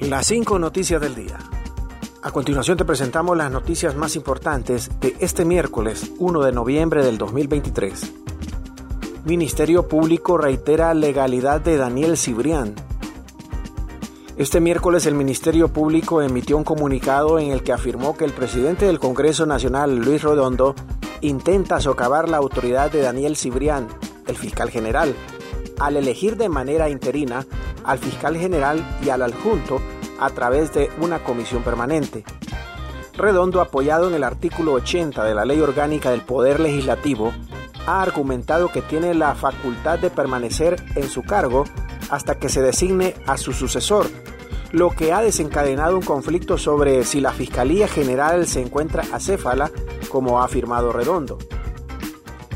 Las cinco noticias del día. A continuación te presentamos las noticias más importantes de este miércoles 1 de noviembre del 2023. Ministerio Público reitera legalidad de Daniel Cibrián. Este miércoles el Ministerio Público emitió un comunicado en el que afirmó que el presidente del Congreso Nacional, Luis Redondo, intenta socavar la autoridad de Daniel Cibrián, el fiscal general, al elegir de manera interina al fiscal general y al adjunto a través de una comisión permanente. Redondo, apoyado en el artículo 80 de la Ley Orgánica del Poder Legislativo, ha argumentado que tiene la facultad de permanecer en su cargo hasta que se designe a su sucesor, lo que ha desencadenado un conflicto sobre si la Fiscalía General se encuentra acéfala, como ha afirmado Redondo.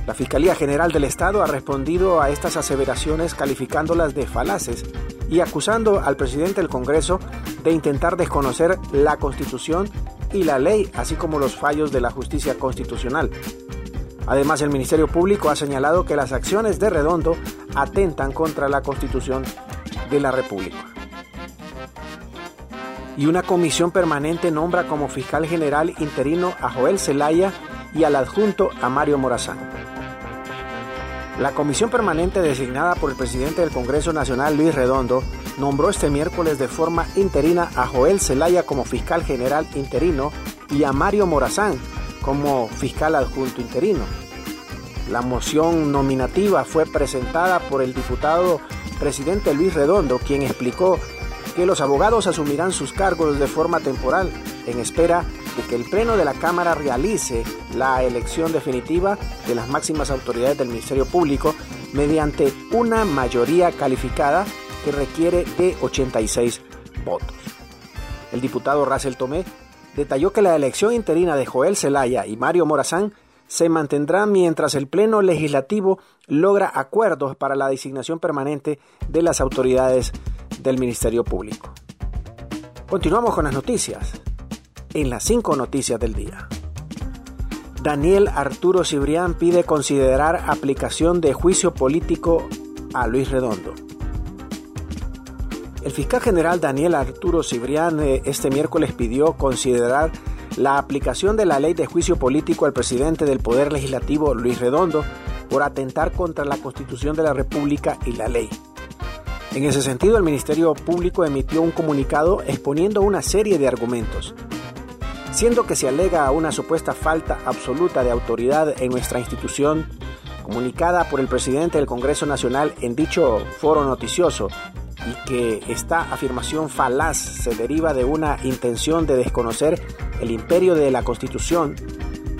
La Fiscalía General del Estado ha respondido a estas aseveraciones calificándolas de falaces y acusando al presidente del Congreso de intentar desconocer la Constitución y la ley, así como los fallos de la justicia constitucional. Además, el Ministerio Público ha señalado que las acciones de Redondo atentan contra la Constitución de la República. Y una comisión permanente nombra como fiscal general interino a Joel Zelaya y al adjunto a Mario Morazán. La comisión permanente designada por el presidente del Congreso Nacional, Luis Redondo, nombró este miércoles de forma interina a Joel Zelaya como fiscal general interino y a Mario Morazán como fiscal adjunto interino. La moción nominativa fue presentada por el diputado presidente Luis Redondo, quien explicó que los abogados asumirán sus cargos de forma temporal en espera que el Pleno de la Cámara realice la elección definitiva de las máximas autoridades del Ministerio Público mediante una mayoría calificada que requiere de 86 votos. El diputado Russell Tomé detalló que la elección interina de Joel Zelaya y Mario Morazán se mantendrá mientras el Pleno Legislativo logra acuerdos para la designación permanente de las autoridades del Ministerio Público. Continuamos con las noticias en las cinco noticias del día. Daniel Arturo Cibrián pide considerar aplicación de juicio político a Luis Redondo. El fiscal general Daniel Arturo Cibrián eh, este miércoles pidió considerar la aplicación de la ley de juicio político al presidente del Poder Legislativo Luis Redondo por atentar contra la Constitución de la República y la ley. En ese sentido, el Ministerio Público emitió un comunicado exponiendo una serie de argumentos siendo que se alega una supuesta falta absoluta de autoridad en nuestra institución, comunicada por el presidente del Congreso Nacional en dicho foro noticioso, y que esta afirmación falaz se deriva de una intención de desconocer el imperio de la Constitución,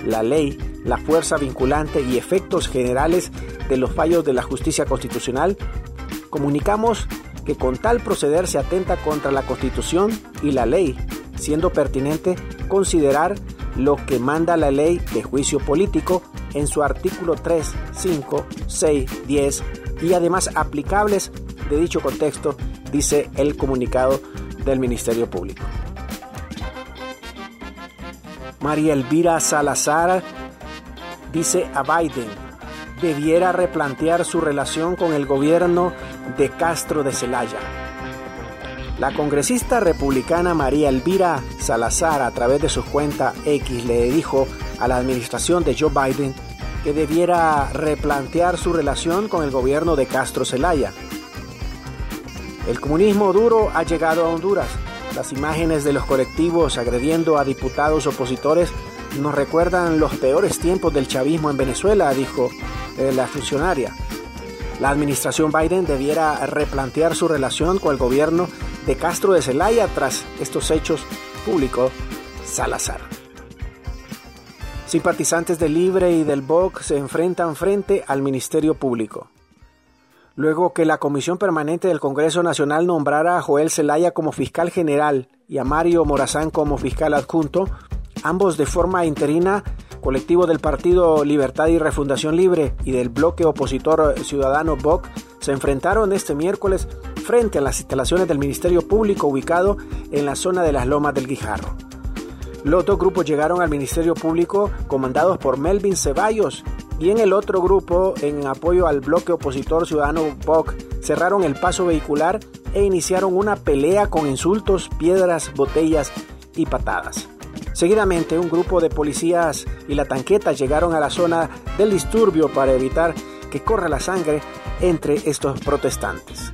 la ley, la fuerza vinculante y efectos generales de los fallos de la justicia constitucional, comunicamos que con tal proceder se atenta contra la Constitución y la ley, siendo pertinente considerar lo que manda la ley de juicio político en su artículo 3, 5, 6, 10 y además aplicables de dicho contexto, dice el comunicado del Ministerio Público. María Elvira Salazar dice a Biden, debiera replantear su relación con el gobierno de Castro de Celaya. La congresista republicana María Elvira Salazar a través de su cuenta X le dijo a la administración de Joe Biden que debiera replantear su relación con el gobierno de Castro Zelaya. El comunismo duro ha llegado a Honduras. Las imágenes de los colectivos agrediendo a diputados opositores nos recuerdan los peores tiempos del chavismo en Venezuela, dijo eh, la funcionaria. La administración Biden debiera replantear su relación con el gobierno de Castro de Celaya tras estos hechos, públicos Salazar. Simpatizantes del Libre y del BOC se enfrentan frente al Ministerio Público. Luego que la Comisión Permanente del Congreso Nacional nombrara a Joel Zelaya como fiscal general y a Mario Morazán como fiscal adjunto, ambos de forma interina, colectivo del Partido Libertad y Refundación Libre y del bloque opositor ciudadano BOC, se enfrentaron este miércoles frente a las instalaciones del Ministerio Público ubicado en la zona de las Lomas del Guijarro. Los dos grupos llegaron al Ministerio Público comandados por Melvin Ceballos y en el otro grupo, en apoyo al bloque opositor ciudadano BOC, cerraron el paso vehicular e iniciaron una pelea con insultos, piedras, botellas y patadas. Seguidamente, un grupo de policías y la tanqueta llegaron a la zona del disturbio para evitar que corra la sangre entre estos protestantes.